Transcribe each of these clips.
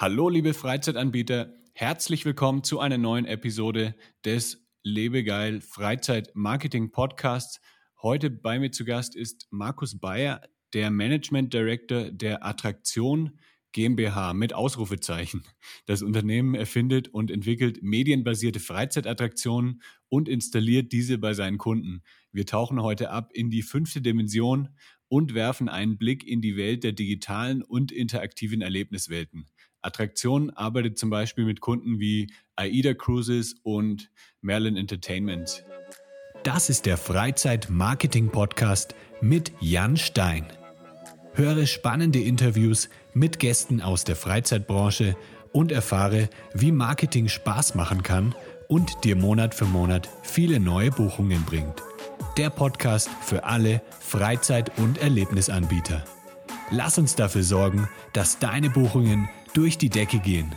Hallo, liebe Freizeitanbieter. Herzlich willkommen zu einer neuen Episode des Lebegeil Freizeit Marketing Podcasts. Heute bei mir zu Gast ist Markus Bayer, der Management Director der Attraktion GmbH mit Ausrufezeichen. Das Unternehmen erfindet und entwickelt medienbasierte Freizeitattraktionen und installiert diese bei seinen Kunden. Wir tauchen heute ab in die fünfte Dimension und werfen einen Blick in die Welt der digitalen und interaktiven Erlebniswelten. Attraktion arbeitet zum Beispiel mit Kunden wie AIDA Cruises und Merlin Entertainment. Das ist der Freizeit-Marketing-Podcast mit Jan Stein. Höre spannende Interviews mit Gästen aus der Freizeitbranche und erfahre, wie Marketing Spaß machen kann und dir Monat für Monat viele neue Buchungen bringt. Der Podcast für alle Freizeit- und Erlebnisanbieter. Lass uns dafür sorgen, dass deine Buchungen durch die Decke gehen.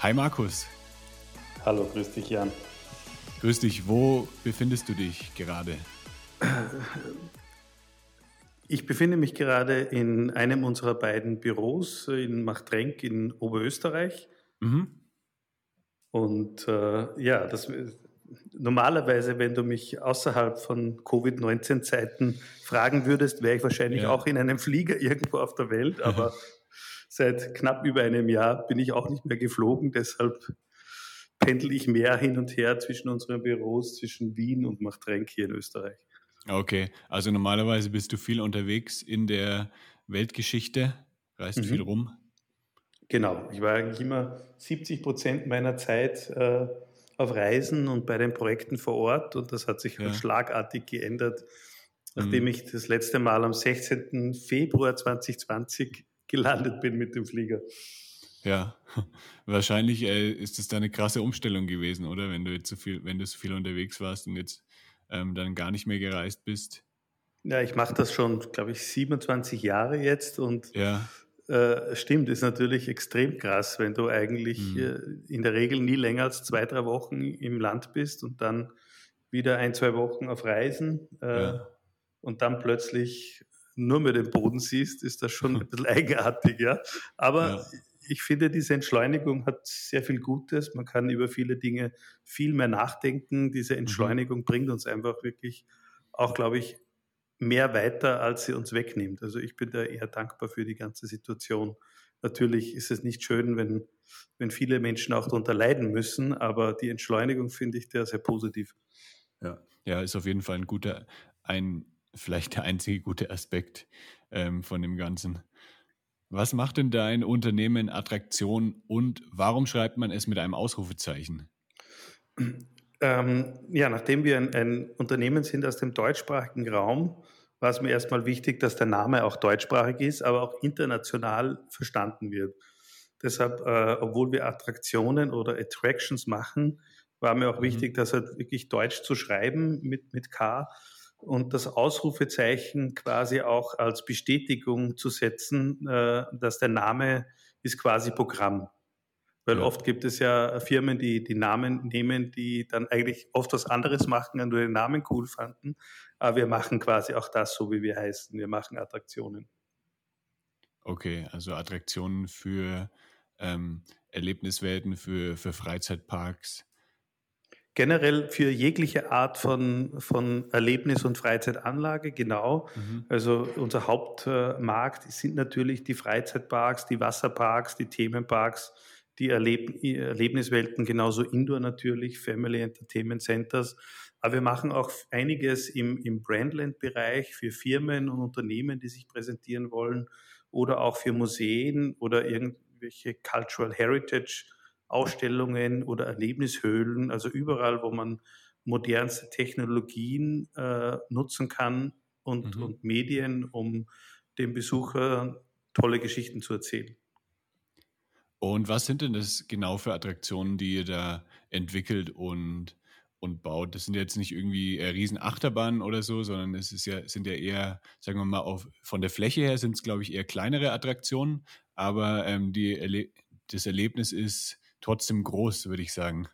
Hi Markus. Hallo, grüß dich Jan. Grüß dich, wo befindest du dich gerade? Ich befinde mich gerade in einem unserer beiden Büros in Machtrenk in Oberösterreich. Mhm. Und äh, ja, das, normalerweise, wenn du mich außerhalb von Covid-19-Zeiten fragen würdest, wäre ich wahrscheinlich ja. auch in einem Flieger irgendwo auf der Welt. Aber seit knapp über einem Jahr bin ich auch nicht mehr geflogen. Deshalb pendel ich mehr hin und her zwischen unseren Büros, zwischen Wien und Machtrenk hier in Österreich. Okay, also normalerweise bist du viel unterwegs in der Weltgeschichte, reist mhm. viel rum. Genau, ich war eigentlich immer 70 Prozent meiner Zeit äh, auf Reisen und bei den Projekten vor Ort und das hat sich ja. schlagartig geändert, nachdem mhm. ich das letzte Mal am 16. Februar 2020 gelandet bin mit dem Flieger. Ja, wahrscheinlich äh, ist das da eine krasse Umstellung gewesen, oder? Wenn du jetzt so viel, wenn du so viel unterwegs warst und jetzt ähm, dann gar nicht mehr gereist bist. Ja, ich mache das schon, glaube ich, 27 Jahre jetzt und ja. Äh, stimmt, ist natürlich extrem krass, wenn du eigentlich mhm. äh, in der Regel nie länger als zwei, drei Wochen im Land bist und dann wieder ein, zwei Wochen auf Reisen äh, ja. und dann plötzlich nur mehr den Boden siehst, ist das schon ein bisschen eigenartig, ja. Aber ja. ich finde, diese Entschleunigung hat sehr viel Gutes. Man kann über viele Dinge viel mehr nachdenken. Diese mhm. Entschleunigung mhm. bringt uns einfach wirklich auch, glaube ich, mehr weiter, als sie uns wegnimmt. Also ich bin da eher dankbar für die ganze Situation. Natürlich ist es nicht schön, wenn, wenn viele Menschen auch darunter leiden müssen, aber die Entschleunigung finde ich da sehr positiv. Ja, ja, ist auf jeden Fall ein guter, ein, vielleicht der einzige gute Aspekt ähm, von dem Ganzen. Was macht denn dein Unternehmen Attraktion und warum schreibt man es mit einem Ausrufezeichen? Ähm, ja, nachdem wir ein, ein, Unternehmen sind aus dem deutschsprachigen Raum, war es mir erstmal wichtig, dass der Name auch deutschsprachig ist, aber auch international verstanden wird. Deshalb, äh, obwohl wir Attraktionen oder Attractions machen, war mir auch mhm. wichtig, das halt wirklich deutsch zu schreiben mit, mit K und das Ausrufezeichen quasi auch als Bestätigung zu setzen, äh, dass der Name ist quasi Programm. Weil ja. oft gibt es ja Firmen, die die Namen nehmen, die dann eigentlich oft was anderes machen und nur den Namen cool fanden. Aber wir machen quasi auch das so, wie wir heißen. Wir machen Attraktionen. Okay, also Attraktionen für ähm, Erlebniswelten, für, für Freizeitparks. Generell für jegliche Art von, von Erlebnis- und Freizeitanlage, genau. Mhm. Also unser Hauptmarkt sind natürlich die Freizeitparks, die Wasserparks, die Themenparks, die Erleb Erlebniswelten, genauso Indoor natürlich, Family Entertainment Centers. Aber wir machen auch einiges im, im Brandland-Bereich für Firmen und Unternehmen, die sich präsentieren wollen oder auch für Museen oder irgendwelche Cultural Heritage Ausstellungen oder Erlebnishöhlen, also überall, wo man modernste Technologien äh, nutzen kann und, mhm. und Medien, um dem Besucher tolle Geschichten zu erzählen. Und was sind denn das genau für Attraktionen, die ihr da entwickelt und, und baut? Das sind jetzt nicht irgendwie äh, Riesenachterbahnen oder so, sondern es ist ja, sind ja eher, sagen wir mal, auf, von der Fläche her sind es, glaube ich, eher kleinere Attraktionen, aber ähm, die Erle das Erlebnis ist trotzdem groß, würde ich sagen.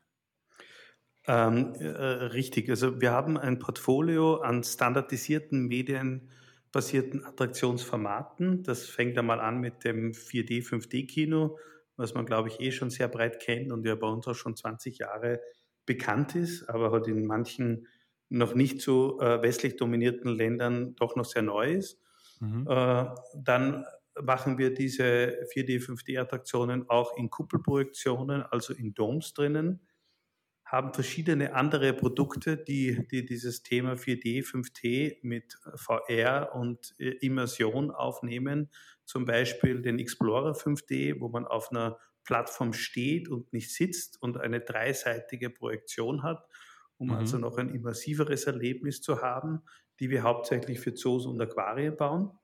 Ähm, äh, richtig. Also wir haben ein Portfolio an standardisierten medienbasierten Attraktionsformaten. Das fängt einmal an mit dem 4D, 5D-Kino, was man, glaube ich, eh schon sehr breit kennt und ja bei uns auch schon 20 Jahre bekannt ist, aber halt in manchen noch nicht so äh, westlich dominierten Ländern doch noch sehr neu ist. Mhm. Äh, dann machen wir diese 4D, 5D-Attraktionen auch in Kuppelprojektionen, also in Domes drinnen, haben verschiedene andere Produkte, die, die dieses Thema 4D, 5T mit VR und äh, Immersion aufnehmen. Zum Beispiel den Explorer 5D, wo man auf einer Plattform steht und nicht sitzt und eine dreiseitige Projektion hat, um mhm. also noch ein immersiveres Erlebnis zu haben, die wir hauptsächlich für Zoos und Aquarien bauen.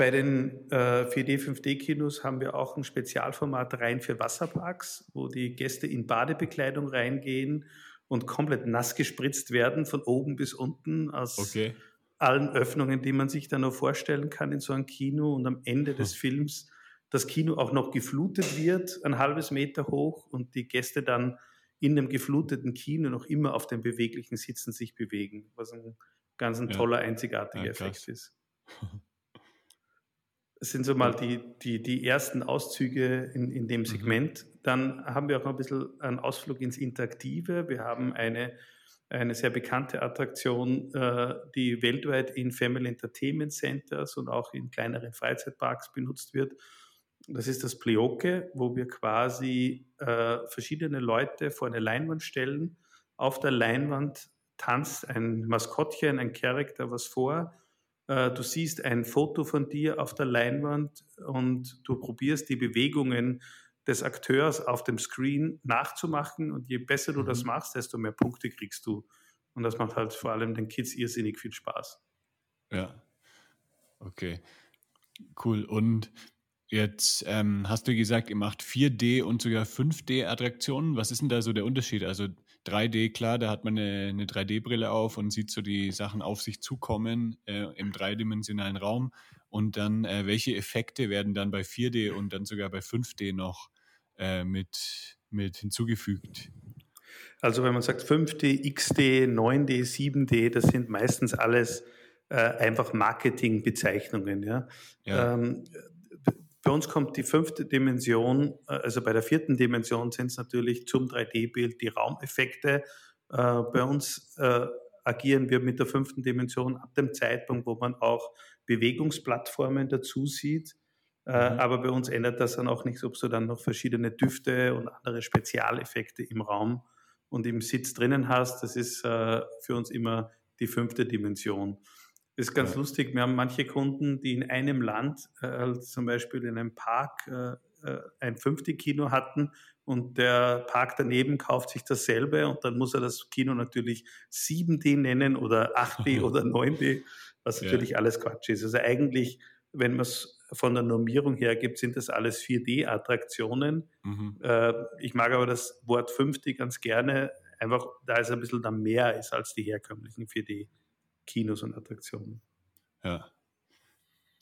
Bei den äh, 4D, 5D-Kinos haben wir auch ein Spezialformat rein für Wasserparks, wo die Gäste in Badebekleidung reingehen und komplett nass gespritzt werden, von oben bis unten aus okay. allen Öffnungen, die man sich da nur vorstellen kann in so einem Kino. Und am Ende des hm. Films das Kino auch noch geflutet wird, ein halbes Meter hoch und die Gäste dann in dem gefluteten Kino noch immer auf den beweglichen Sitzen sich bewegen, was ein ganz ein ja. toller, einzigartiger ja, Effekt ist. Das sind so mal die, die, die ersten Auszüge in, in dem mhm. Segment. Mhm. Dann haben wir auch noch ein bisschen einen Ausflug ins Interaktive. Wir haben eine, eine sehr bekannte Attraktion, äh, die weltweit in Family Entertainment Centers und auch in kleineren Freizeitparks benutzt wird. Das ist das Pleoke, wo wir quasi äh, verschiedene Leute vor eine Leinwand stellen. Auf der Leinwand tanzt ein Maskottchen, ein Charakter was vor. Äh, du siehst ein Foto von dir auf der Leinwand und du probierst die Bewegungen des Akteurs auf dem Screen nachzumachen. Und je besser du das mhm. machst, desto mehr Punkte kriegst du. Und das macht halt vor allem den Kids irrsinnig viel Spaß. Ja. Okay. Cool. Und Jetzt ähm, hast du gesagt, ihr macht 4D und sogar 5D-Attraktionen. Was ist denn da so der Unterschied? Also 3D, klar, da hat man eine, eine 3D-Brille auf und sieht so die Sachen auf sich zukommen äh, im dreidimensionalen Raum. Und dann, äh, welche Effekte werden dann bei 4D und dann sogar bei 5D noch äh, mit, mit hinzugefügt? Also wenn man sagt 5D, XD, 9D, 7D, das sind meistens alles äh, einfach Marketingbezeichnungen. Ja? ja. Ähm, bei uns kommt die fünfte Dimension, äh, also bei der vierten Dimension sind es natürlich zum 3D-Bild die Raumeffekte. Äh, bei uns äh, agieren wir mit der fünften Dimension ab dem Zeitpunkt, wo man auch Bewegungsplattformen dazu sieht. Mhm. Aber bei uns ändert das dann auch nichts, ob du dann noch verschiedene Düfte und andere Spezialeffekte im Raum und im Sitz drinnen hast. Das ist für uns immer die fünfte Dimension. Das ist ganz ja. lustig. Wir haben manche Kunden, die in einem Land, äh, zum Beispiel in einem Park, äh, äh ein 50-Kino hatten und der Park daneben kauft sich dasselbe und dann muss er das Kino natürlich 7D nennen oder 8D oder 9D, was natürlich ja. alles Quatsch ist. Also eigentlich, wenn man es von der Normierung her gibt, sind das alles 4D-Attraktionen. Mhm. Äh, ich mag aber das Wort 5D ganz gerne, einfach da es ein bisschen da mehr ist als die herkömmlichen 4D. Kinos und Attraktionen. Ja.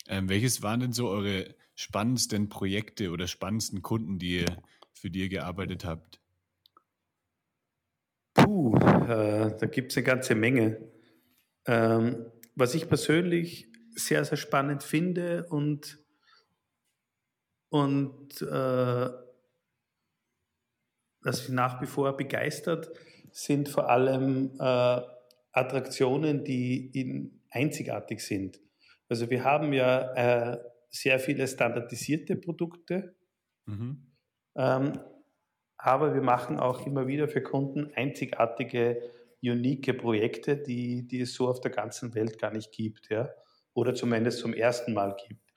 Ähm, welches waren denn so eure spannendsten Projekte oder spannendsten Kunden, die ihr für die ihr gearbeitet habt? Puh, äh, da gibt es eine ganze Menge. Ähm, was ich persönlich sehr, sehr spannend finde und, und äh, das mich nach wie vor begeistert, sind vor allem äh, Attraktionen, die in, einzigartig sind. Also wir haben ja äh, sehr viele standardisierte Produkte, mhm. ähm, aber wir machen auch immer wieder für Kunden einzigartige, unique Projekte, die, die es so auf der ganzen Welt gar nicht gibt, ja? oder zumindest zum ersten Mal gibt.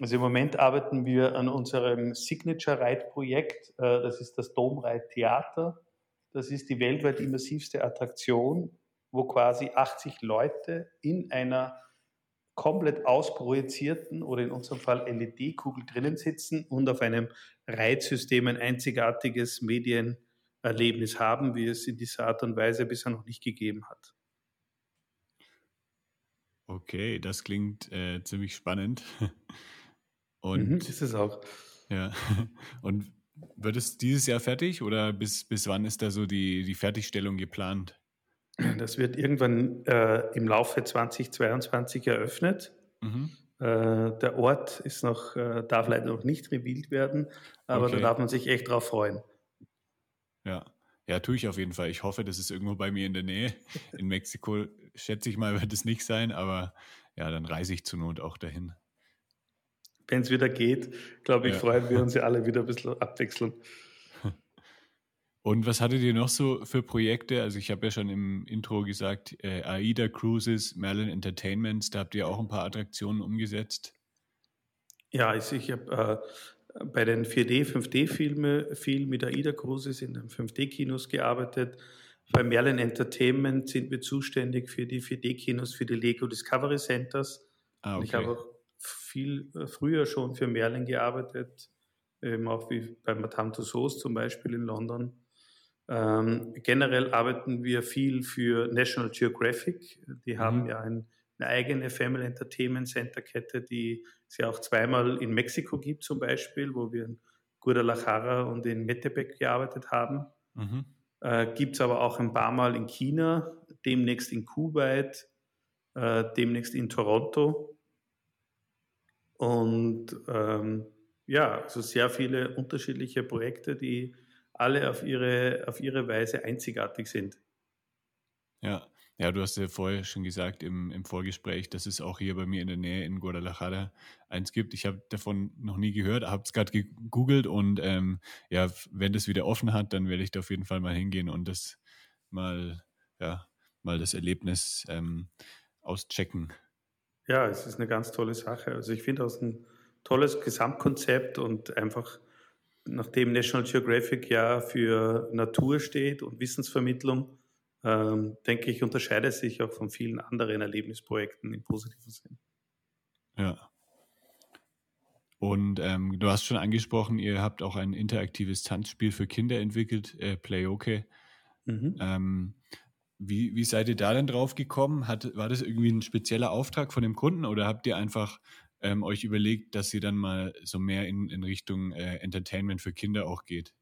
Also im Moment arbeiten wir an unserem Signature Ride Projekt. Äh, das ist das Domreit Theater. Das ist die weltweit immersivste Attraktion wo quasi 80 Leute in einer komplett ausprojizierten oder in unserem Fall LED-Kugel drinnen sitzen und auf einem Reizsystem ein einzigartiges Medienerlebnis haben, wie es in dieser Art und Weise bisher noch nicht gegeben hat. Okay, das klingt äh, ziemlich spannend. Und mhm, ist es auch. Ja. Und Wird es dieses Jahr fertig oder bis, bis wann ist da so die, die Fertigstellung geplant? Das wird irgendwann äh, im Laufe 2022 eröffnet. Mhm. Äh, der Ort ist noch, äh, darf leider noch nicht revealed werden, aber okay. da darf man sich echt drauf freuen. Ja. Ja, tue ich auf jeden Fall. Ich hoffe, das ist irgendwo bei mir in der Nähe. In Mexiko schätze ich mal, wird es nicht sein, aber ja, dann reise ich zur Not auch dahin. Wenn es wieder geht, glaube ich, ja. freuen wir uns ja alle wieder ein bisschen abwechseln. Und was hattet ihr noch so für Projekte? Also ich habe ja schon im Intro gesagt, äh, AIDA Cruises, Merlin Entertainments, da habt ihr auch ein paar Attraktionen umgesetzt. Ja, also ich habe äh, bei den 4D, 5D-Filmen viel mit AIDA Cruises in den 5D-Kinos gearbeitet. Bei Merlin Entertainment sind wir zuständig für die 4D-Kinos, für die Lego Discovery Centers. Ah, okay. Ich habe auch viel äh, früher schon für Merlin gearbeitet, eben auch wie bei Madame Tussauds zum Beispiel in London. Ähm, generell arbeiten wir viel für National Geographic. Die mhm. haben ja ein, eine eigene Family Entertainment Center Kette, die es ja auch zweimal in Mexiko gibt zum Beispiel, wo wir in Guadalajara und in Metepec gearbeitet haben. Mhm. Äh, gibt es aber auch ein paar Mal in China, demnächst in Kuwait, äh, demnächst in Toronto. Und ähm, ja, also sehr viele unterschiedliche Projekte, die alle auf ihre, auf ihre Weise einzigartig sind. Ja, ja, du hast ja vorher schon gesagt im, im Vorgespräch, dass es auch hier bei mir in der Nähe in Guadalajara eins gibt. Ich habe davon noch nie gehört, habe es gerade gegoogelt und ähm, ja, wenn das wieder offen hat, dann werde ich da auf jeden Fall mal hingehen und das mal, ja, mal das Erlebnis ähm, auschecken. Ja, es ist eine ganz tolle Sache. Also ich finde das ein tolles Gesamtkonzept und einfach, nachdem National Geographic ja für Natur steht und Wissensvermittlung, ähm, denke ich, unterscheidet sich auch von vielen anderen Erlebnisprojekten im positiven Sinn. Ja. Und ähm, du hast schon angesprochen, ihr habt auch ein interaktives Tanzspiel für Kinder entwickelt, äh, Playoke. Mhm. Ähm, wie, wie seid ihr da denn drauf gekommen? Hat, war das irgendwie ein spezieller Auftrag von dem Kunden oder habt ihr einfach ähm, euch überlegt, dass ihr dann mal so mehr in, in Richtung äh, Entertainment für Kinder auch geht?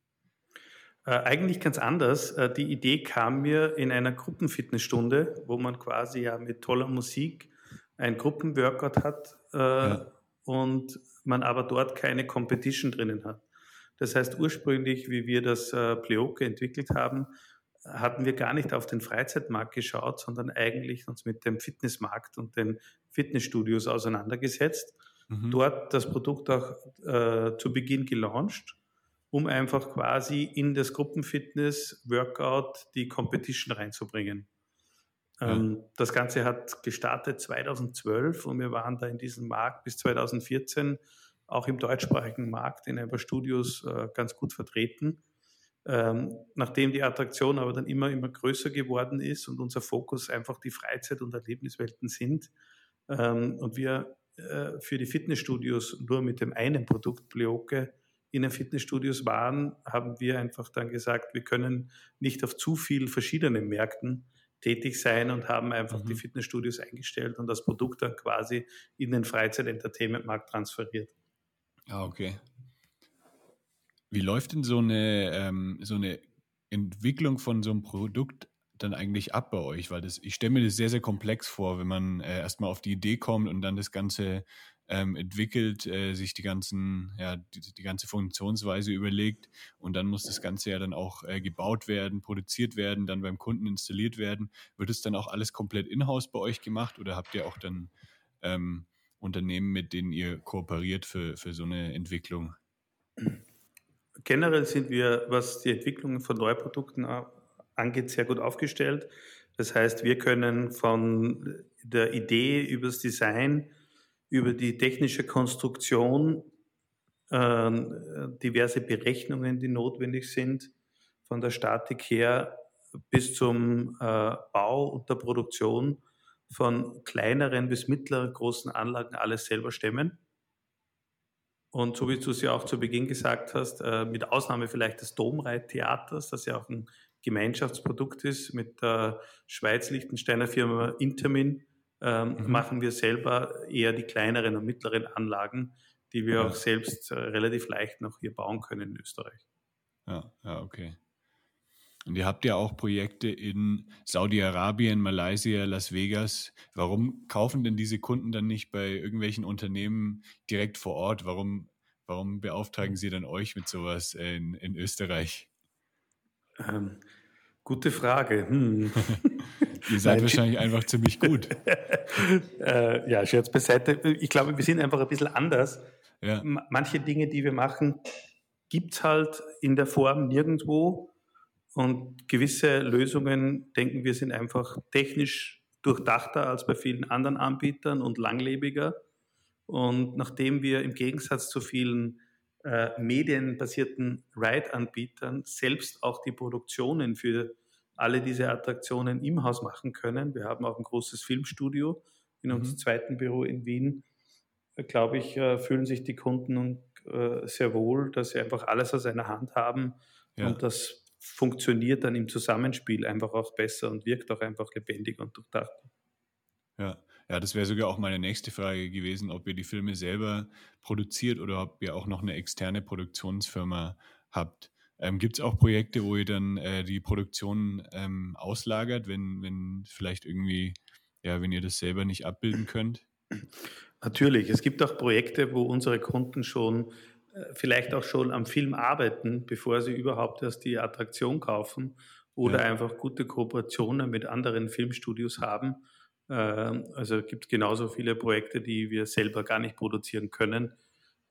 Äh, eigentlich ganz anders. Äh, die Idee kam mir in einer Gruppenfitnessstunde, wo man quasi ja mit toller Musik ein Gruppenworkout hat äh, ja. und man aber dort keine Competition drinnen hat. Das heißt, ursprünglich, wie wir das äh, Pleoke entwickelt haben, hatten wir gar nicht auf den Freizeitmarkt geschaut, sondern eigentlich uns mit dem Fitnessmarkt und den Fitnessstudios auseinandergesetzt. Mhm. Dort das Produkt auch äh, zu Beginn gelauncht, um einfach quasi in das Gruppenfitness-Workout die Competition reinzubringen. Mhm. Das Ganze hat gestartet 2012 und wir waren da in diesem Markt bis 2014 auch im deutschsprachigen Markt in ein paar Studios äh, ganz gut vertreten. Ähm, nachdem die Attraktion aber dann immer, immer größer geworden ist und unser Fokus einfach die Freizeit- und Erlebniswelten sind ähm, und wir äh, für die Fitnessstudios nur mit dem einen Produkt Bleoke in den Fitnessstudios waren, haben wir einfach dann gesagt, wir können nicht auf zu viel verschiedenen Märkten tätig sein und haben einfach mhm. die Fitnessstudios eingestellt und das Produkt dann quasi in den Freizeit-Entertainment-Markt transferiert. Ah, okay. Wie läuft denn so eine, ähm, so eine Entwicklung von so einem Produkt dann eigentlich ab bei euch? Weil das, ich stelle mir das sehr, sehr komplex vor, wenn man äh, erstmal auf die Idee kommt und dann das Ganze ähm, entwickelt, äh, sich die ganzen, ja, die, die, ganze Funktionsweise überlegt und dann muss das Ganze ja dann auch äh, gebaut werden, produziert werden, dann beim Kunden installiert werden. Wird es dann auch alles komplett in-house bei euch gemacht oder habt ihr auch dann ähm, Unternehmen, mit denen ihr kooperiert für, für so eine Entwicklung? Generell sind wir, was die Entwicklung von Neuprodukten angeht, sehr gut aufgestellt. Das heißt, wir können von der Idee über das Design, über die technische Konstruktion, äh, diverse Berechnungen, die notwendig sind, von der Statik her bis zum äh, Bau und der Produktion von kleineren bis mittleren großen Anlagen alles selber stemmen. Und so wie du es ja auch zu Beginn gesagt hast, äh, mit Ausnahme vielleicht des Domreit-Theaters, das ja auch ein Gemeinschaftsprodukt ist, mit der Schweiz-Liechtensteiner Firma Intermin, ähm, mhm. machen wir selber eher die kleineren und mittleren Anlagen, die wir ja. auch selbst äh, relativ leicht noch hier bauen können in Österreich. Ja, ja, okay. Und ihr habt ja auch Projekte in Saudi-Arabien, Malaysia, Las Vegas. Warum kaufen denn diese Kunden dann nicht bei irgendwelchen Unternehmen direkt vor Ort? Warum, warum beauftragen sie dann euch mit sowas in, in Österreich? Ähm, gute Frage. Hm. Ihr seid Nein, wahrscheinlich einfach ziemlich gut. äh, ja, Scherz beiseite. Ich glaube, wir sind einfach ein bisschen anders. Ja. Manche Dinge, die wir machen, gibt es halt in der Form nirgendwo. Und gewisse Lösungen, denken wir, sind einfach technisch durchdachter als bei vielen anderen Anbietern und langlebiger. Und nachdem wir im Gegensatz zu vielen äh, medienbasierten Ride-Anbietern selbst auch die Produktionen für alle diese Attraktionen im Haus machen können, wir haben auch ein großes Filmstudio in mhm. unserem zweiten Büro in Wien, äh, glaube ich, äh, fühlen sich die Kunden äh, sehr wohl, dass sie einfach alles aus einer Hand haben ja. und das funktioniert dann im Zusammenspiel einfach auch besser und wirkt auch einfach lebendig und durchdacht. Ja, ja, das wäre sogar auch meine nächste Frage gewesen, ob ihr die Filme selber produziert oder ob ihr auch noch eine externe Produktionsfirma habt. Ähm, Gibt es auch Projekte, wo ihr dann äh, die Produktion ähm, auslagert, wenn, wenn vielleicht irgendwie, ja, wenn ihr das selber nicht abbilden könnt? Natürlich. Es gibt auch Projekte, wo unsere Kunden schon vielleicht auch schon am Film arbeiten, bevor sie überhaupt erst die Attraktion kaufen oder ja. einfach gute Kooperationen mit anderen Filmstudios haben. Ähm, also es gibt genauso viele Projekte, die wir selber gar nicht produzieren können,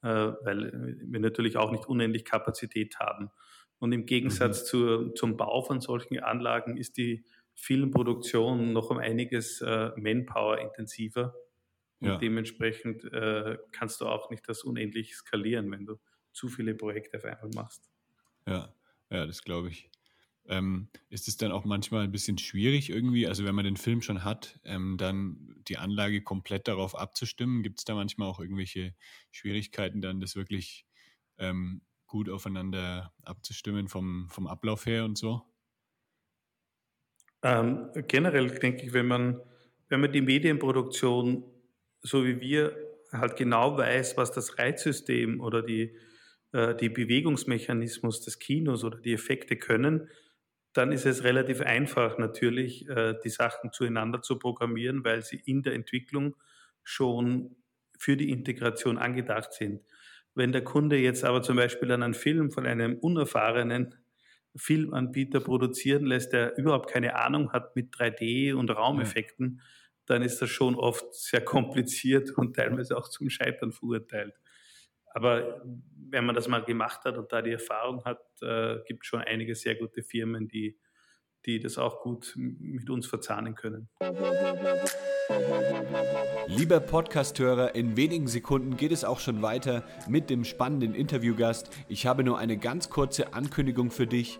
äh, weil wir natürlich auch nicht unendlich Kapazität haben. Und im Gegensatz mhm. zu, zum Bau von solchen Anlagen ist die Filmproduktion noch um einiges äh, Manpower intensiver. Und ja. dementsprechend äh, kannst du auch nicht das unendlich skalieren, wenn du zu viele Projekte auf einmal machst. Ja, ja, das glaube ich. Ähm, ist es dann auch manchmal ein bisschen schwierig irgendwie, also wenn man den Film schon hat, ähm, dann die Anlage komplett darauf abzustimmen? Gibt es da manchmal auch irgendwelche Schwierigkeiten, dann das wirklich ähm, gut aufeinander abzustimmen vom, vom Ablauf her und so? Ähm, generell denke ich, wenn man, wenn man die Medienproduktion so wie wir halt genau weiß, was das Reizsystem oder die, äh, die Bewegungsmechanismus des Kinos oder die Effekte können, dann ist es relativ einfach natürlich, äh, die Sachen zueinander zu programmieren, weil sie in der Entwicklung schon für die Integration angedacht sind. Wenn der Kunde jetzt aber zum Beispiel einen Film von einem unerfahrenen Filmanbieter produzieren lässt, der überhaupt keine Ahnung hat mit 3D und Raumeffekten, ja dann ist das schon oft sehr kompliziert und teilweise auch zum Scheitern verurteilt. Aber wenn man das mal gemacht hat und da die Erfahrung hat, äh, gibt es schon einige sehr gute Firmen, die, die das auch gut mit uns verzahnen können. Lieber Podcasthörer, in wenigen Sekunden geht es auch schon weiter mit dem spannenden Interviewgast. Ich habe nur eine ganz kurze Ankündigung für dich.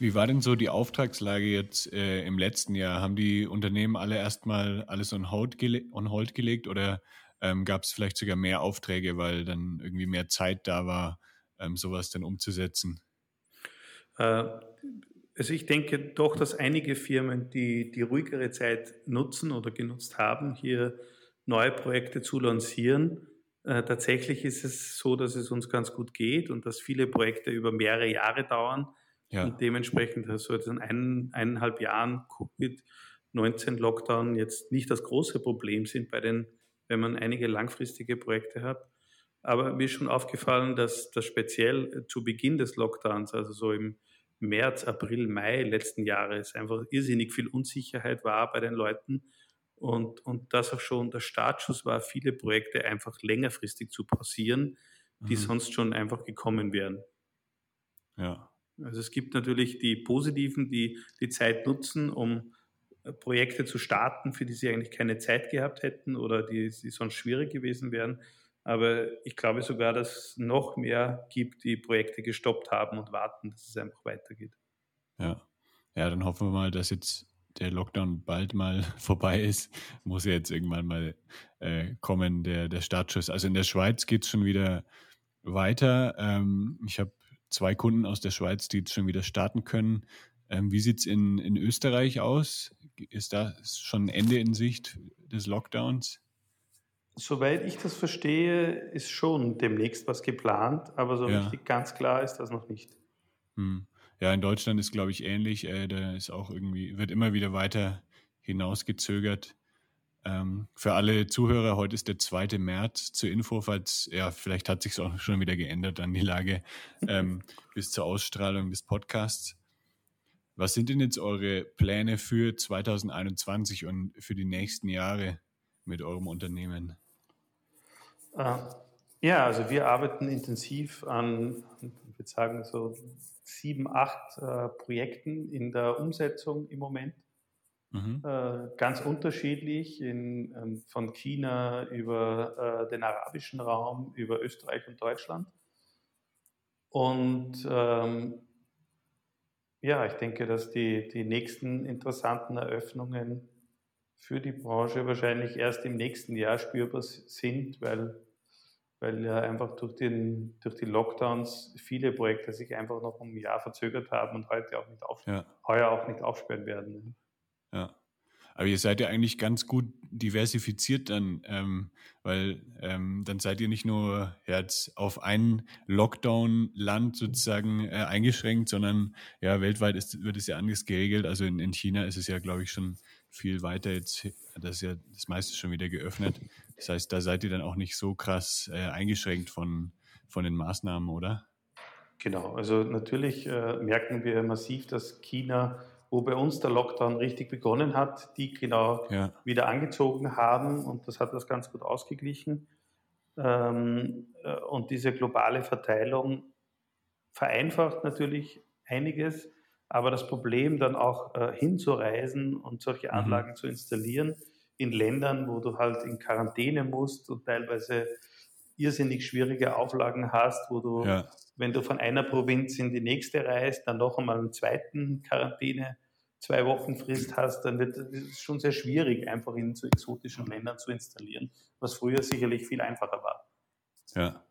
Wie war denn so die Auftragslage jetzt äh, im letzten Jahr? Haben die Unternehmen alle erstmal alles on hold, gele on hold gelegt oder ähm, gab es vielleicht sogar mehr Aufträge, weil dann irgendwie mehr Zeit da war, ähm, sowas dann umzusetzen? Äh, also ich denke doch, dass einige Firmen, die die ruhigere Zeit nutzen oder genutzt haben, hier neue Projekte zu lancieren. Äh, tatsächlich ist es so, dass es uns ganz gut geht und dass viele Projekte über mehrere Jahre dauern ja. Und dementsprechend so jetzt in ein, eineinhalb Jahren Covid-19-Lockdown jetzt nicht das große Problem sind bei den, wenn man einige langfristige Projekte hat. Aber mir ist schon aufgefallen, dass das speziell zu Beginn des Lockdowns, also so im März, April, Mai letzten Jahres, einfach irrsinnig viel Unsicherheit war bei den Leuten und, und das auch schon der Startschuss war, viele Projekte einfach längerfristig zu pausieren, die mhm. sonst schon einfach gekommen wären. Ja, Also es gibt natürlich die Positiven, die die Zeit nutzen, um äh, Projekte zu starten, für die sie eigentlich keine Zeit gehabt hätten oder die, die sonst schwierig gewesen wären. Aber ich glaube sogar, dass es noch mehr gibt, die Projekte gestoppt haben und warten, dass es einfach weitergeht. Ja, ja dann hoffen wir mal, dass jetzt der Lockdown bald mal vorbei ist. Muss ja jetzt irgendwann mal äh, kommen, der, der Startschuss. Also in der Schweiz geht es schon wieder weiter. Ähm, ich habe zwei Kunden aus der Schweiz, die jetzt schon wieder starten können. Ähm, wie sieht es in, in Österreich aus? Ist da schon Ende in Sicht des Lockdowns? Soweit ich das verstehe, ist schon demnächst was geplant, aber so ja. richtig ganz klar ist das noch nicht. Hm. Ja, in Deutschland ist, glaube ich, ähnlich. Äh, da ist auch irgendwie, wird immer wieder weiter hinausgezögert. Ähm, für alle Zuhörer, heute ist der 2. März zur Info, falls, ja, vielleicht hat sich auch schon wieder geändert an die Lage ähm, bis zur Ausstrahlung des Podcasts. Was sind denn jetzt eure Pläne für 2021 und für die nächsten Jahre mit eurem Unternehmen? Äh, ja, also wir arbeiten intensiv an, ich würde sagen, so sieben, acht äh, Projekten in der Umsetzung im Moment. Mhm. Äh, ganz unterschiedlich, in, ähm, von China über äh, den arabischen Raum, über Österreich und Deutschland. Und ähm, ja, ich denke, dass die, die nächsten interessanten Eröffnungen für die Branche wahrscheinlich erst im nächsten Jahr spürbar sind, weil, weil ja einfach durch, den, durch die Lockdowns viele Projekte sich einfach noch um ein Jahr verzögert haben und heute auch nicht auf, ja. heuer auch nicht aufsperren werden. Ja. Aber ihr seid ja eigentlich ganz gut diversifiziert dann, ähm, weil ähm, dann seid ihr nicht nur jetzt auf ein Lockdown-Land sozusagen äh, eingeschränkt, sondern ja, weltweit ist, wird es ja anders geregelt. Also in, in China ist es ja, glaube ich, schon viel weiter jetzt, das ist ja das meiste schon wieder geöffnet. Das heißt, da seid ihr dann auch nicht so krass äh, eingeschränkt von, von den Maßnahmen, oder? Genau, also natürlich äh, merken wir massiv, dass China wo bei uns der Lockdown richtig begonnen hat, die genau ja. wieder angezogen haben und das hat das ganz gut ausgeglichen. Ähm, äh, und diese globale Verteilung vereinfacht natürlich einiges, aber das Problem dann auch äh, hinzureisen und solche mhm. Anlagen mhm. zu installieren in Ländern, wo du halt in Quarantäne musst und teilweise irrsinnig schwierige Auflagen hast, wo du, ja. Wenn du von einer Provinz in die nächste reist, dann noch einmal einen zweiten Quarantäne zwei Wochen Frist hast, dann wird es schon sehr schwierig, einfach in so exotischen Ländern zu installieren, was früher sicherlich viel einfacher war. Ja.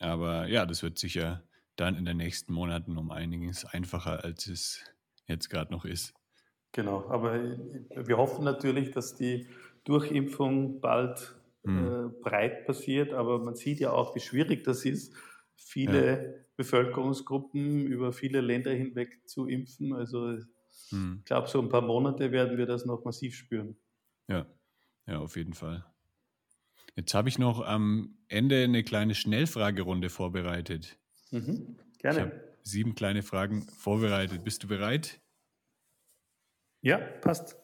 Aber ja, das wird sicher dann in den nächsten Monaten um einiges einfacher, als es jetzt gerade noch ist. Genau, aber wir hoffen natürlich, dass die Durchimpfung bald hm. äh, breit passiert, aber man sieht ja auch, wie schwierig das ist, viele ja. Bevölkerungsgruppen über viele Länder hinweg zu impfen. Also hm. Ich glaube, so ein paar Monate werden wir das noch massiv spüren. Ja, ja, auf jeden Fall. Jetzt habe ich noch am Ende eine kleine Schnellfragerunde vorbereitet. Mhm, gerne. Ich habe sieben kleine Fragen vorbereitet. Bist du bereit? Ja, passt.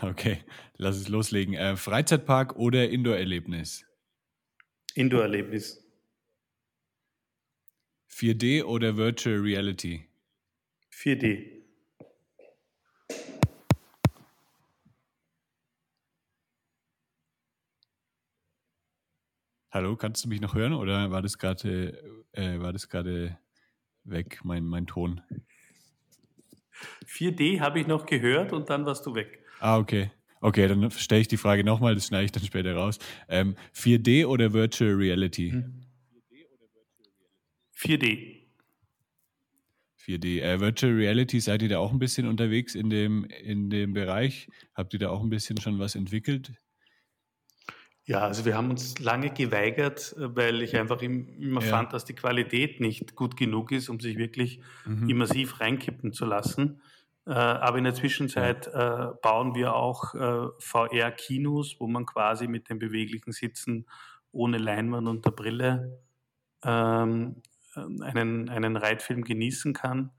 Okay, lass es loslegen. Äh, Freizeitpark oder Indoor-Erlebnis? Indoor-Erlebnis. 4D oder Virtual Reality? 4D. Hallo, kannst du mich noch hören oder war das gerade äh, war das gerade weg, mein, mein Ton? 4D habe ich noch gehört und dann warst du weg. Ah, okay. Okay, dann stelle ich die Frage nochmal, das schneide ich dann später raus. Ähm, 4D oder Virtual Reality? 4D. 4D. Äh, Virtual Reality, seid ihr da auch ein bisschen unterwegs in dem, in dem Bereich? Habt ihr da auch ein bisschen schon was entwickelt? Ja, also wir haben uns lange geweigert, äh, weil ich einfach immer ja. fand, dass die Qualität nicht gut genug ist, um sich wirklich mhm. immersiv reinkippen zu lassen. Äh, aber in der Zwischenzeit äh, bauen wir auch VR-Kinos, wo man quasi mit dem beweglichen Sitzen ohne Leinwand und der Brille ähm, einen, einen Reitfilm genießen kann.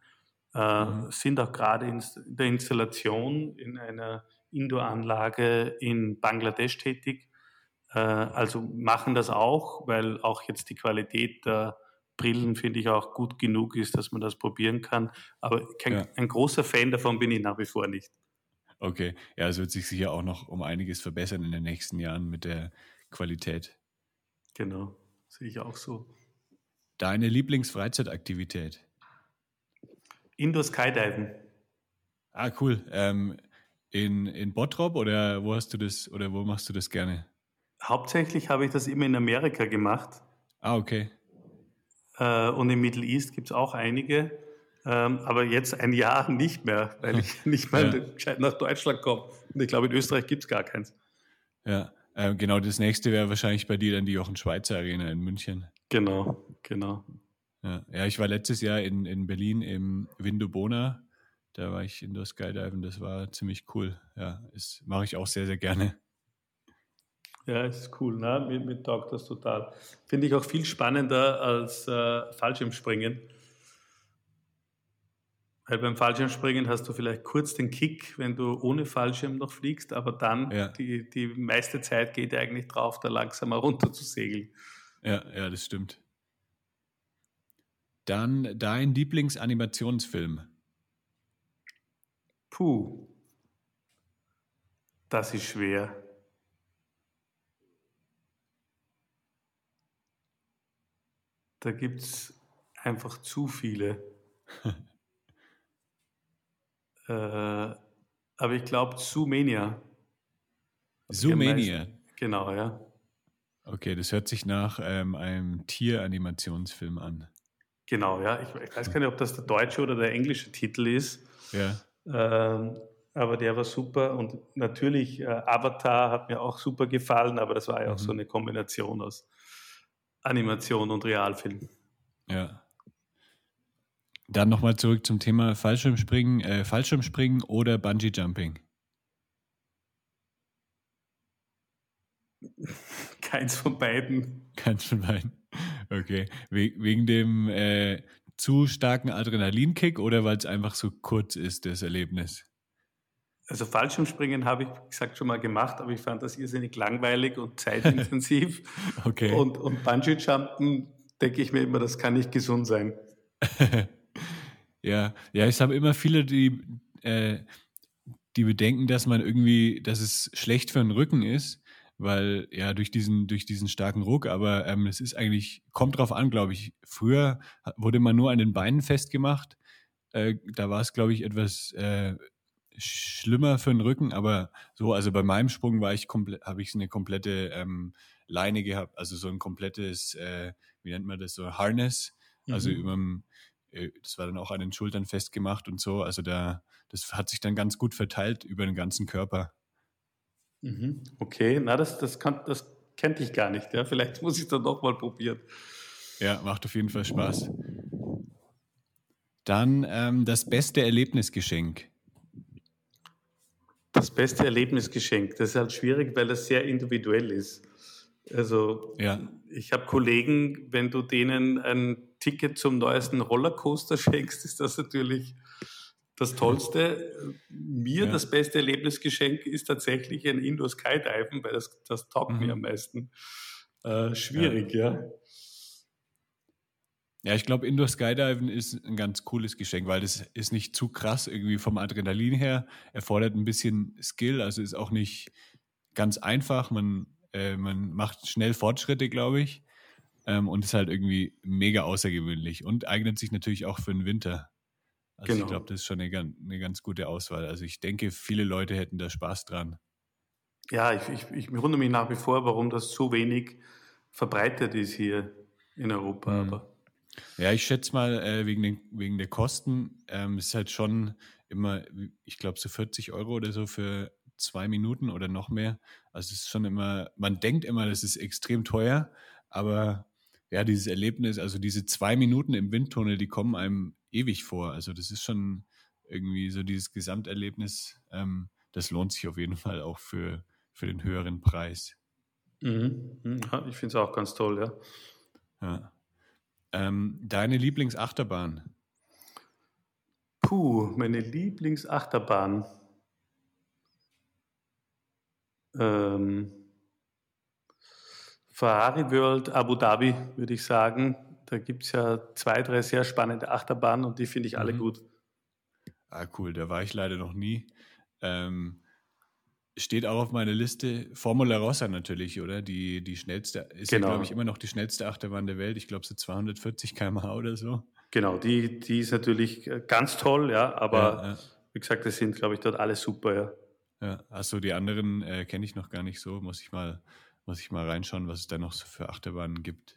Mhm. Sind auch gerade in der Installation in einer Indoor-Anlage in Bangladesch tätig äh, also machen das auch, weil auch jetzt die Qualität der Brillen finde ich auch gut genug ist, dass man das probieren kann. Aber kein, ja. ein großer Fan davon bin ich nach wie vor nicht. Okay, ja, es wird sich sicher auch noch um einiges verbessern in den nächsten Jahren mit der Qualität. Genau, sehe ich auch so. Deine Lieblingsfreizeitaktivität? Indoor Skydiven. Ah, cool. Ähm, in, in Bottrop oder wo hast du das oder wo machst du das gerne? Hauptsächlich habe ich das immer in Amerika gemacht. Ah, okay. Äh, und im Middle East gibt es auch einige. Ähm, aber jetzt ein Jahr nicht mehr, weil ich nicht mehr ja. nach Deutschland komme. Und ich glaube, in Österreich gibt es gar keins. Ja, äh, genau. Das nächste wäre wahrscheinlich bei dir dann die Jochen Schweizer Arena in München. Genau, genau. Ja, ja ich war letztes Jahr in, in Berlin im Windobona. Da war ich in der Skydiven. Das war ziemlich cool. Ja, das mache ich auch sehr, sehr gerne. Ja, ist cool, ne? Mir, mir taugt das total. Finde ich auch viel spannender als äh, Fallschirmspringen. Weil beim Fallschirmspringen hast du vielleicht kurz den Kick, wenn du ohne Fallschirm noch fliegst, aber dann ja. die, die meiste Zeit geht eigentlich drauf, da langsamer runter zu segeln. Ja, ja, das stimmt. Dann dein Lieblingsanimationsfilm. Puh. Das ist schwer. Da gibt es einfach zu viele. äh, aber ich glaube, Zoomania. Zoomania? Genau, ja. Okay, das hört sich nach ähm, einem Tieranimationsfilm an. Genau, ja. Ich, ich, weiß gar nicht, ob das der deutsche oder der englische Titel ist. Ja. Ähm, aber der war super und natürlich äh, Avatar hat mir auch super gefallen, aber das war ja auch mhm. so eine Kombination aus Animation und Realfilm. Ja. Dann nochmal zurück zum Thema Fallschirmspringen, äh, Fallschirmspringen oder Bungee Jumping. Keins von beiden. Keins von beiden. Okay. We wegen dem äh, zu starken Adrenalinkick oder weil es einfach so kurz ist, das Erlebnis? Also Fallschirmspringen habe ich gesagt schon mal gemacht, aber ich fand das irrsinnig langweilig und zeitintensiv. okay. Und, und Bungee-Jumpen denke ich mir immer, das kann nicht gesund sein. ja, ja, ich habe immer viele, die, äh, die bedenken, dass man irgendwie, dass es schlecht für den Rücken ist, weil ja durch diesen, durch diesen starken Ruck, aber ähm, es ist eigentlich, kommt drauf an, glaube ich. Früher wurde man nur an den Beinen festgemacht. Äh, da war es, glaube ich, etwas äh, schlimmer für den Rücken, aber so, also bei meinem Sprung war ich komplett, habe ich eine komplette ähm, Leine gehabt, also so ein komplettes, äh, wie nennt man das, so Harness, also mhm. über äh, das war dann auch an den Schultern festgemacht und so, also da, das hat sich dann ganz gut verteilt über den ganzen Körper. Mhm. Okay, na, das, das, kann, das kennt ich gar nicht, ja, vielleicht muss ich dann doch mal probieren. Ja, macht auf jeden Fall Spaß. Dann ähm, das beste Erlebnisgeschenk das beste Erlebnisgeschenk. Das ist halt schwierig, weil das sehr individuell ist. Also ja. ich habe Kollegen, wenn du denen ein Ticket zum neuesten Rollercoaster schenkst, ist das natürlich das Tollste. Mir ja. das beste Erlebnisgeschenk ist tatsächlich ein Indoor Skydiven, weil das, das taugt mhm. mir am meisten. Äh, schwierig, ja. ja. Ja, ich glaube, Indoor Skydiven ist ein ganz cooles Geschenk, weil das ist nicht zu krass irgendwie vom Adrenalin her, erfordert ein bisschen Skill, also ist auch nicht ganz einfach. Man, äh, man macht schnell Fortschritte, glaube ich, ähm, und ist halt irgendwie mega außergewöhnlich und eignet sich natürlich auch für den Winter. Also genau. ich glaube, das ist schon eine, eine ganz gute Auswahl. Also ich denke, viele Leute hätten da Spaß dran. Ja, ich, ich, ich wundere mich nach wie vor, warum das so wenig verbreitet ist hier in Europa. Mhm. Aber ja, ich schätze mal, äh, wegen, den, wegen der Kosten ähm, ist halt schon immer, ich glaube, so 40 Euro oder so für zwei Minuten oder noch mehr. Also es ist schon immer, man denkt immer, das ist extrem teuer, aber ja, dieses Erlebnis, also diese zwei Minuten im Windtunnel, die kommen einem ewig vor. Also das ist schon irgendwie so dieses Gesamterlebnis, ähm, das lohnt sich auf jeden Fall auch für, für den höheren Preis. Mhm. mhm. Ja, ich finde es auch ganz toll, ja. Ja. Ähm, deine Lieblingsachterbahn? Puh, meine Lieblingsachterbahn. Ähm, Ferrari World Abu Dhabi, würde ich sagen. Da gibt es ja zwei, drei sehr spannende Achterbahnen und die finde ich alle mhm. gut. Ah, cool, da war ich leider noch nie. Ähm, steht auch auf meiner Liste Formula Rossa natürlich, oder? Die, die schnellste, ist genau. ja, glaube ich, immer noch die schnellste Achterbahn der Welt. Ich glaube, so 240 km/h oder so. Genau, die, die ist natürlich äh, ganz toll, ja, aber ja, ja. wie gesagt, das sind, glaube ich, dort alle super, ja. Ja, achso, die anderen äh, kenne ich noch gar nicht so. Muss ich mal, muss ich mal reinschauen, was es da noch so für Achterbahnen gibt.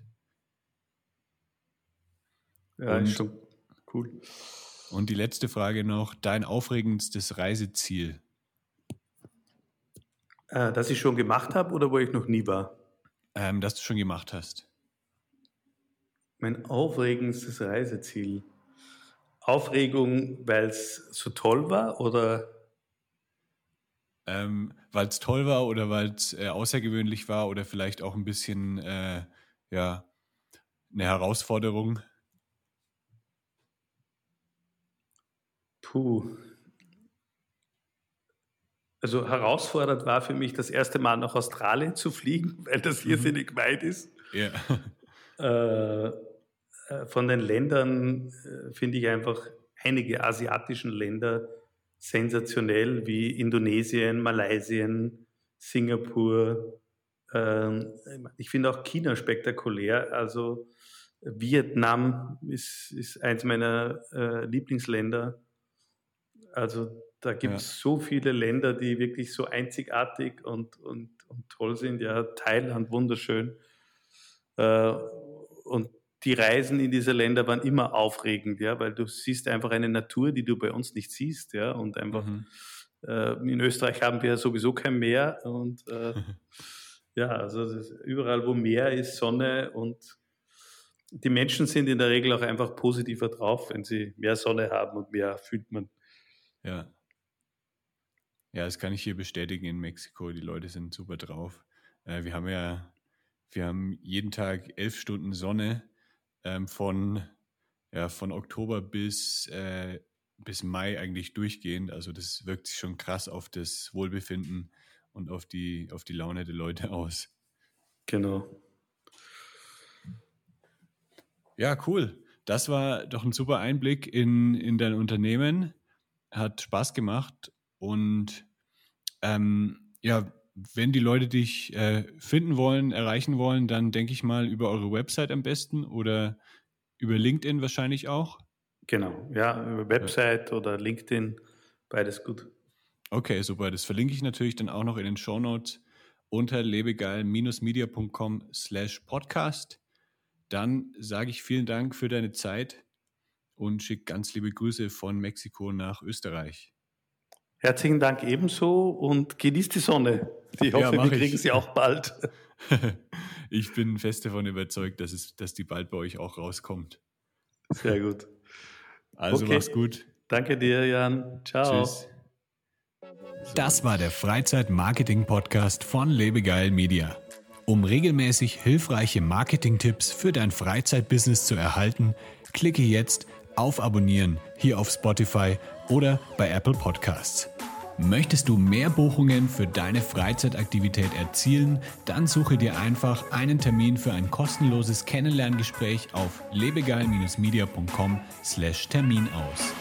Ja, und, ist schon cool. Und die letzte Frage noch: Dein aufregendstes Reiseziel? Äh, das ich schon gemacht habe oder wo ich noch nie war? Ähm, das du schon gemacht hast. Mein aufregendstes Reiseziel. Aufregung, weil es so toll war oder? Ähm, weil es toll war oder weil es äh, außergewöhnlich war oder vielleicht auch ein bisschen äh, ja, eine Herausforderung? Puh. Also herausfordernd war für mich das erste Mal nach Australien zu fliegen, weil das hier mhm. weit ist. Ja. Äh, äh, von den Ländern äh, finde ich einfach einige asiatischen Länder sensationell, wie Indonesien, Malaysien, Singapur. Ähm, ich finde auch China spektakulär. Also Vietnam ist, ist eins meiner äh, Lieblingsländer. Also da gibt es ja. so viele Länder, die wirklich so einzigartig und, und, und toll sind. Ja, Thailand wunderschön. Äh, und die Reisen in diese Länder waren immer aufregend, ja, weil du siehst einfach eine Natur, die du bei uns nicht siehst, ja, und einfach mhm. äh, in Österreich haben wir sowieso kein Meer und äh, ja, also überall, wo Meer ist, Sonne und die Menschen sind in der Regel auch einfach positiver drauf, wenn sie mehr Sonne haben und mehr fühlt man. Ja. Ja, das kann ich hier bestätigen in Mexiko. Die Leute sind super drauf. Äh, wir haben ja, wir haben jeden Tag elf Stunden Sonne ähm, von, ja, von Oktober bis, äh, bis Mai eigentlich durchgehend. Also das wirkt sich schon krass auf das Wohlbefinden und auf die, auf die Laune der Leute aus. Genau. Ja, cool. Das war doch ein super Einblick in, in dein Unternehmen. Hat Spaß gemacht und ähm, ja, wenn die Leute dich äh, finden wollen, erreichen wollen, dann denke ich mal über eure Website am besten oder über LinkedIn wahrscheinlich auch. Genau, ja, über Website ja. oder LinkedIn, beides gut. Okay, super. Das verlinke ich natürlich dann auch noch in den Show Notes unter lebegeil-media.com slash podcast. Dann sage ich vielen Dank für deine Zeit und schicke ganz liebe Grüße von Mexiko nach Österreich. Herzlichen Dank ebenso und genießt die Sonne. Ich hoffe, ja, wir kriegen ich. sie auch bald. ich bin fest davon überzeugt, dass, es, dass die bald bei euch auch rauskommt. Sehr gut. Also okay. mach's gut. Danke dir, Jan. Ciao. Tschüss. Das war der Freizeit-Marketing-Podcast von Lebegeil Media. Um regelmäßig hilfreiche Marketing-Tipps für dein Freizeitbusiness zu erhalten, klicke jetzt auf Abonnieren hier auf Spotify oder bei Apple Podcasts. Möchtest du mehr Buchungen für deine Freizeitaktivität erzielen? Dann suche dir einfach einen Termin für ein kostenloses Kennenlerngespräch auf lebegeil-media.com/termin aus.